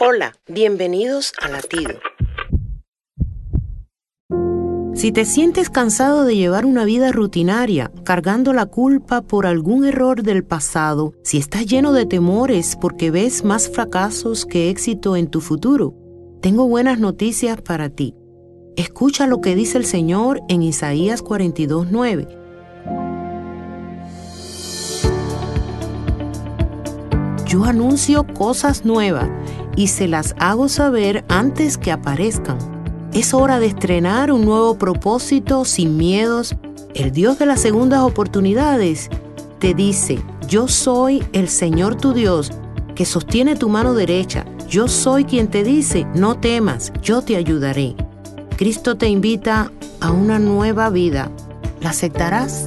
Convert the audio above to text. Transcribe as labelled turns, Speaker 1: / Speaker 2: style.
Speaker 1: Hola, bienvenidos a Latido. Si te sientes cansado de llevar una vida rutinaria, cargando la culpa por algún error del pasado, si estás lleno de temores porque ves más fracasos que éxito en tu futuro, tengo buenas noticias para ti. Escucha lo que dice el Señor en Isaías 42:9. Yo anuncio cosas nuevas y se las hago saber antes que aparezcan. Es hora de estrenar un nuevo propósito sin miedos. El Dios de las segundas oportunidades te dice, yo soy el Señor tu Dios, que sostiene tu mano derecha. Yo soy quien te dice, no temas, yo te ayudaré. Cristo te invita a una nueva vida. ¿La aceptarás?